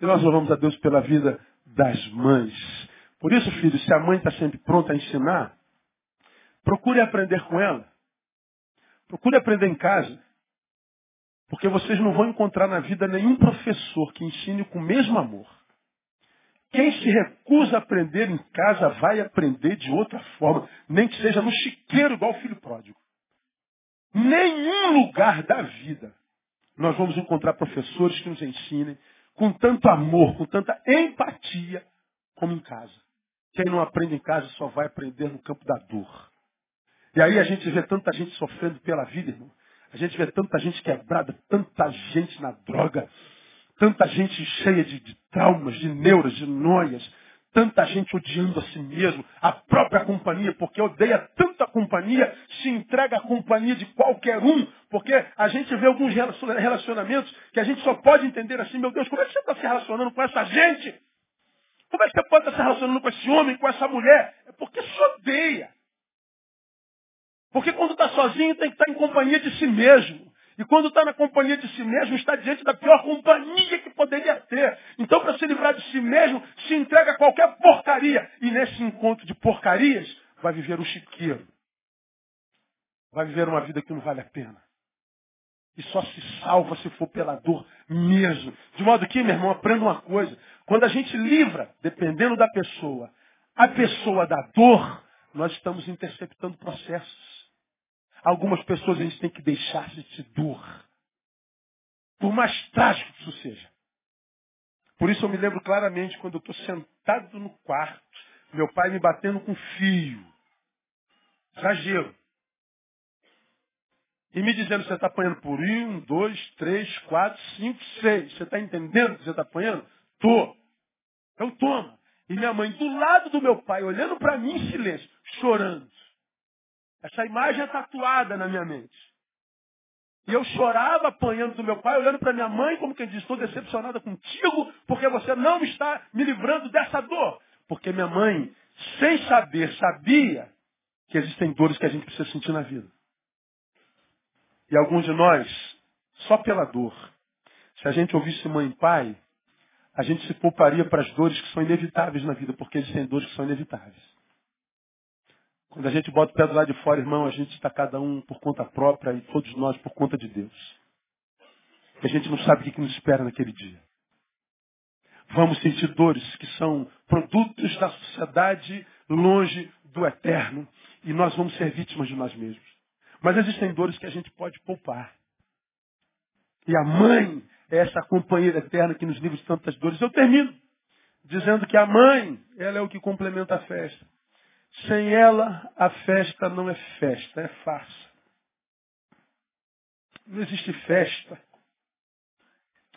Speaker 1: E nós louvamos a Deus pela vida das mães. Por isso, filho, se a mãe está sempre pronta a ensinar, procure aprender com ela. Procure aprender em casa. Porque vocês não vão encontrar na vida nenhum professor que ensine com o mesmo amor. Quem se recusa a aprender em casa vai aprender de outra forma, nem que seja no chiqueiro igual o filho pródigo. Nenhum lugar da vida nós vamos encontrar professores que nos ensinem com tanto amor, com tanta empatia como em casa. Quem não aprende em casa só vai aprender no campo da dor. E aí a gente vê tanta gente sofrendo pela vida, irmão. A gente vê tanta gente quebrada, tanta gente na droga, tanta gente cheia de, de traumas, de neuras, de noias, tanta gente odiando a si mesmo, a própria companhia, porque odeia tanta companhia, se entrega à companhia de qualquer um, porque a gente vê alguns relacionamentos que a gente só pode entender assim, meu Deus, como é que você está se relacionando com essa gente? Como é que você pode estar se relacionando com esse homem, com essa mulher? É porque se odeia. Porque quando está sozinho tem que estar em companhia de si mesmo. E quando está na companhia de si mesmo, está diante da pior companhia que poderia ter. Então, para se livrar de si mesmo, se entrega a qualquer porcaria. E nesse encontro de porcarias, vai viver um chiqueiro. Vai viver uma vida que não vale a pena. E só se salva se for pela dor mesmo. De modo que, meu irmão, aprenda uma coisa. Quando a gente livra, dependendo da pessoa, a pessoa da dor, nós estamos interceptando processos. Algumas pessoas a gente tem que deixar de dor. Por mais trágico que isso seja. Por isso eu me lembro claramente quando eu estou sentado no quarto, meu pai me batendo com fio. Exagero. E me dizendo, você está apanhando por um, dois, três, quatro, cinco, seis. Você está entendendo que você está apanhando? Tô. Então toma. E minha mãe do lado do meu pai, olhando para mim em silêncio, chorando. Essa imagem é tatuada na minha mente. E eu chorava apanhando do meu pai, olhando para minha mãe, como quem diz, estou decepcionada contigo, porque você não está me livrando dessa dor. Porque minha mãe, sem saber, sabia que existem dores que a gente precisa sentir na vida. E alguns de nós, só pela dor. Se a gente ouvisse mãe e pai, a gente se pouparia para as dores que são inevitáveis na vida, porque existem dores que são inevitáveis. Quando a gente bota o pé do lado de fora, irmão, a gente está cada um por conta própria e todos nós por conta de Deus. E a gente não sabe o que nos espera naquele dia. Vamos sentir dores que são produtos da sociedade longe do eterno. E nós vamos ser vítimas de nós mesmos. Mas existem dores que a gente pode poupar. E a mãe é essa companheira eterna que nos livra de tantas dores. Eu termino dizendo que a mãe, ela é o que complementa a festa. Sem ela, a festa não é festa, é farsa. Não existe festa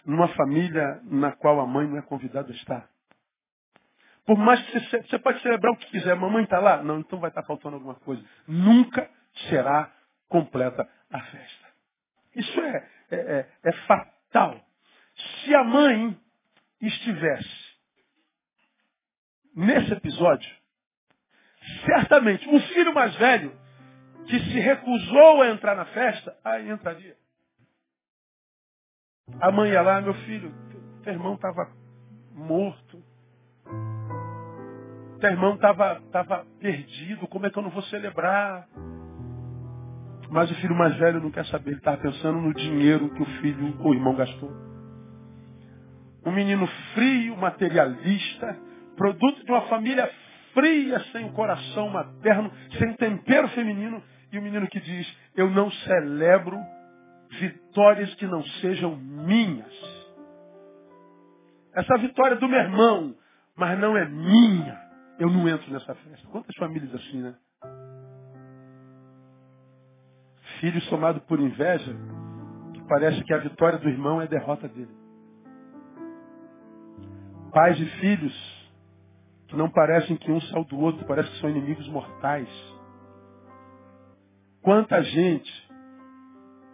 Speaker 1: numa família na qual a mãe não é convidada a estar. Por mais que você, você pode celebrar o que quiser, a mamãe está lá? Não, então vai estar faltando alguma coisa. Nunca será completa a festa. Isso é, é, é, é fatal. Se a mãe estivesse nesse episódio, certamente o filho mais velho, que se recusou a entrar na festa, aí entraria. A mãe ia lá, meu filho, teu irmão estava morto. Teu irmão estava tava perdido, como é que eu não vou celebrar? Mas o filho mais velho não quer saber, ele estava pensando no dinheiro que o filho, o irmão gastou. Um menino frio, materialista, produto de uma família fria, sem coração materno, sem tempero feminino, e o menino que diz, eu não celebro vitórias que não sejam minhas. Essa vitória é do meu irmão, mas não é minha. Eu não entro nessa festa. Quantas famílias assim, né? Filho somado por inveja, que parece que a vitória do irmão é a derrota dele. Pais e filhos que não parecem que um saiu do outro, parece que são inimigos mortais. Quanta gente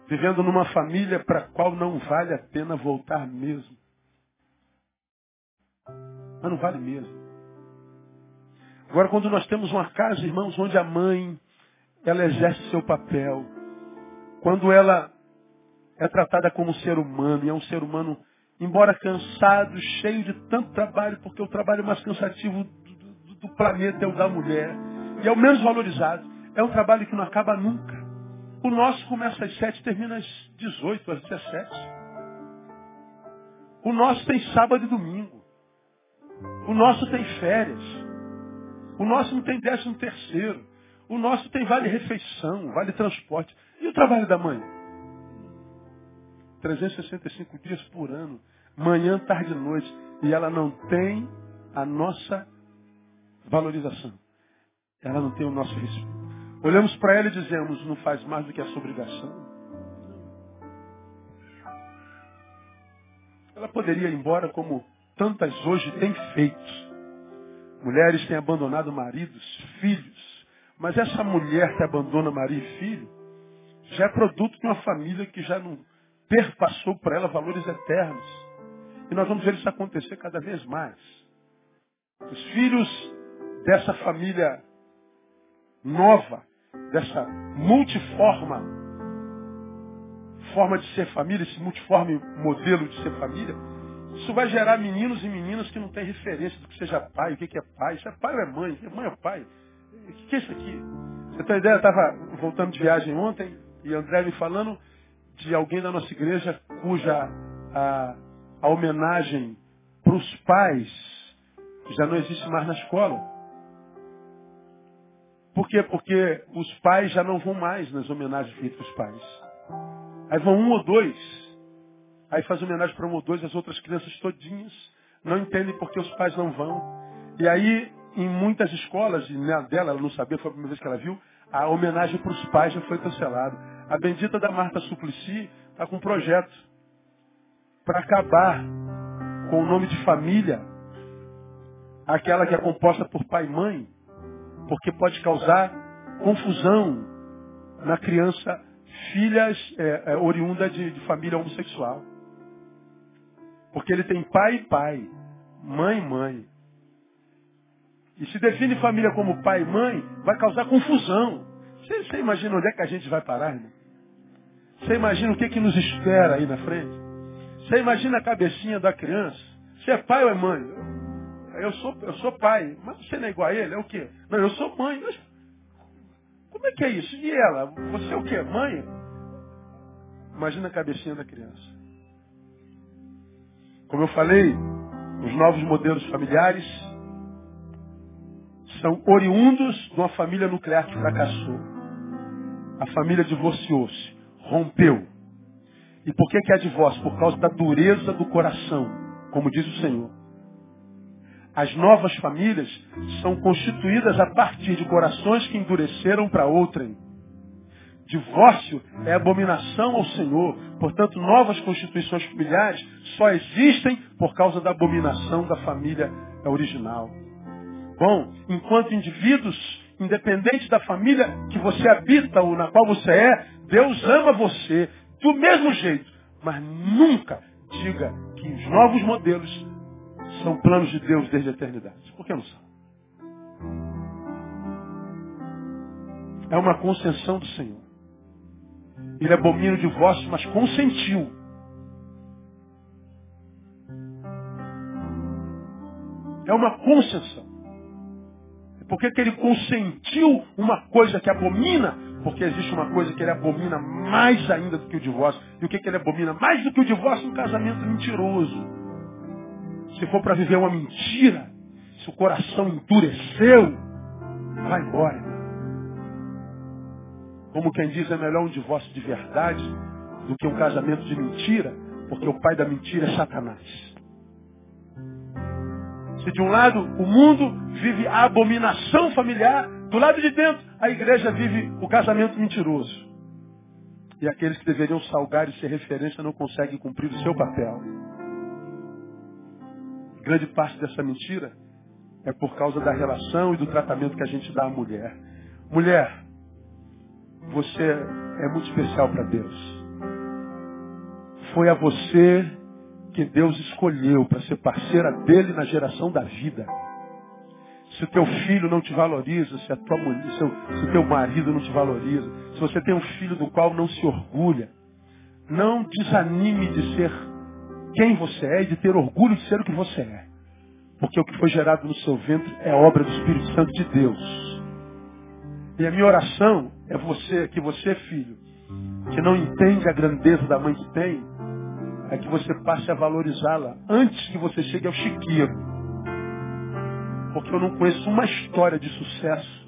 Speaker 1: vivendo numa família para a qual não vale a pena voltar mesmo. Mas não vale mesmo. Agora, quando nós temos uma casa, irmãos, onde a mãe, ela exerce seu papel, quando ela é tratada como um ser humano, e é um ser humano embora cansado, cheio de tanto trabalho, porque o trabalho mais cansativo do, do, do planeta é o da mulher. E é o menos valorizado. É um trabalho que não acaba nunca. O nosso começa às sete e termina às 18, às 17. O nosso tem sábado e domingo. O nosso tem férias. O nosso não tem décimo terceiro. O nosso tem vale refeição, vale transporte. E o trabalho da mãe? 365 dias por ano, manhã, tarde e noite, e ela não tem a nossa valorização. Ela não tem o nosso respeito. Olhamos para ela e dizemos, não faz mais do que a sua obrigação. Ela poderia ir embora como tantas hoje têm feito. Mulheres têm abandonado maridos, filhos. Mas essa mulher que abandona marido e filho já é produto de uma família que já não perpassou para ela valores eternos. E nós vamos ver isso acontecer cada vez mais. Os filhos dessa família nova, dessa multiforma forma de ser família, esse multiforme modelo de ser família, isso vai gerar meninos e meninas que não têm referência do que seja pai, o que é pai, se é pai ou é mãe, é mãe ou pai. O que é isso aqui? Você tem ideia? Eu estava voltando de viagem ontem e André me falando de alguém da nossa igreja cuja a, a homenagem para os pais já não existe mais na escola. Por quê? Porque os pais já não vão mais nas homenagens feitas aos pais. Aí vão um ou dois. Aí faz homenagem para um ou dois, as outras crianças todinhas não entendem porque os pais não vão. E aí, em muitas escolas, e na dela, ela não sabia, foi a primeira vez que ela viu, a homenagem para os pais já foi cancelada. A bendita da Marta Suplicy está com um projeto para acabar com o nome de família, aquela que é composta por pai e mãe, porque pode causar confusão na criança, filhas é, é, oriunda de, de família homossexual. Porque ele tem pai e pai, mãe e mãe. E se define família como pai e mãe, vai causar confusão. Você, você imagina onde é que a gente vai parar, irmão? Você imagina o que, que nos espera aí na frente? Você imagina a cabecinha da criança? Você é pai ou é mãe? Eu sou, eu sou pai. Mas você não é igual a ele? É o quê? Não, eu sou mãe. Mas como é que é isso? E ela? Você é o quê? Mãe? Imagina a cabecinha da criança. Como eu falei, os novos modelos familiares são oriundos de uma família nuclear que fracassou. A família divorciou-se, rompeu. E por que, que há divórcio? Por causa da dureza do coração, como diz o Senhor. As novas famílias são constituídas a partir de corações que endureceram para outrem. Divórcio é abominação ao Senhor. Portanto, novas constituições familiares só existem por causa da abominação da família original. Bom, enquanto indivíduos, independente da família que você habita ou na qual você é, Deus ama você do mesmo jeito. Mas nunca diga que os novos modelos são planos de Deus desde a eternidade. Por que não são? É uma concessão do Senhor. Ele abomina o divórcio, mas consentiu. É uma concessão. Por que, que ele consentiu uma coisa que abomina? Porque existe uma coisa que ele abomina mais ainda do que o divórcio. E o que, que ele abomina mais do que o divórcio? Um casamento mentiroso. Se for para viver uma mentira, se o coração endureceu, vai embora. Como quem diz, é melhor um divórcio de verdade do que um casamento de mentira, porque o pai da mentira é Satanás. Se de um lado o mundo vive a abominação familiar, do lado de dentro a igreja vive o casamento mentiroso. E aqueles que deveriam salgar e ser referência não conseguem cumprir o seu papel. Grande parte dessa mentira é por causa da relação e do tratamento que a gente dá à mulher. Mulher, você é muito especial para Deus. Foi a você que Deus escolheu para ser parceira dele na geração da vida. Se o teu filho não te valoriza, se a tua mulher, se, o, teu marido não te valoriza, se você tem um filho do qual não se orgulha, não desanime de ser quem você é e de ter orgulho de ser o que você é. Porque o que foi gerado no seu ventre é obra do Espírito Santo de Deus. E a minha oração é você, que você, filho, que não entende a grandeza da mãe que tem, é que você passe a valorizá-la antes que você chegue ao chiqueiro. Porque eu não conheço uma história de sucesso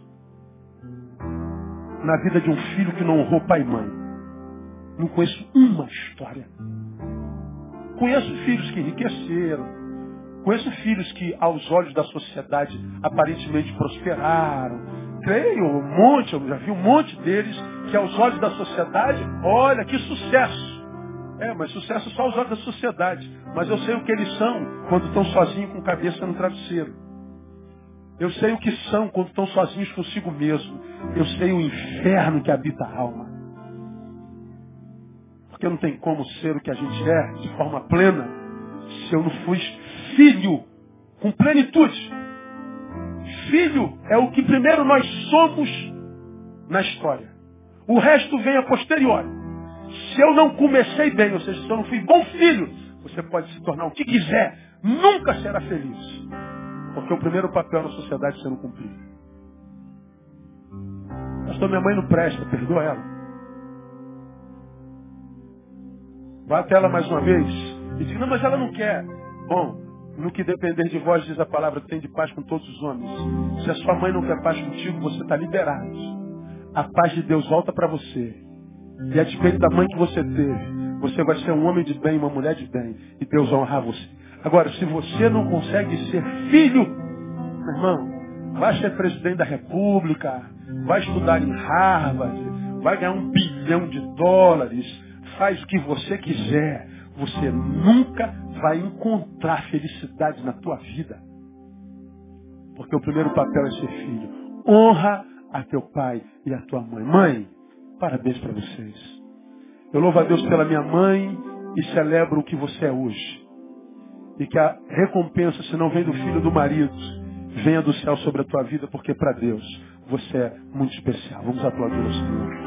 Speaker 1: na vida de um filho que não honrou pai e mãe. Não conheço uma história. Conheço filhos que enriqueceram. Conheço filhos que, aos olhos da sociedade, aparentemente prosperaram. Creio, um monte, eu já vi um monte deles que, aos olhos da sociedade, olha que sucesso. É, mas sucesso só aos olhos da sociedade. Mas eu sei o que eles são quando estão sozinhos com cabeça no travesseiro. Eu sei o que são quando estão sozinhos consigo mesmo. Eu sei o inferno que habita a alma. Porque não tem como ser o que a gente é de forma plena se eu não fui filho com plenitude. Filho é o que primeiro nós somos na história. O resto vem a posteriori. Se eu não comecei bem, ou seja, se eu não fui bom filho, você pode se tornar o que quiser, nunca será feliz. Porque o primeiro papel na sociedade você não cumpriu. Pastor, minha mãe não presta, perdoa ela. Bate ela mais uma vez e diga, não, mas ela não quer. Bom, no que depender de vós, diz a palavra, tem de paz com todos os homens. Se a sua mãe não quer paz contigo, você está liberado. A paz de Deus volta para você. E a despeito da mãe que você teve, Você vai ser um homem de bem, uma mulher de bem. E Deus honrar você. Agora, se você não consegue ser filho, irmão, vai ser presidente da república, vai estudar em Harvard, vai ganhar um bilhão de dólares, faz o que você quiser. Você nunca vai encontrar felicidade na tua vida. Porque o primeiro papel é ser filho. Honra a teu pai e a tua mãe. Mãe, parabéns para vocês. Eu louvo a Deus pela minha mãe e celebro o que você é hoje. E que a recompensa, se não vem do filho do marido, venha do céu sobre a tua vida, porque para Deus você é muito especial. Vamos aplaudir o Senhor.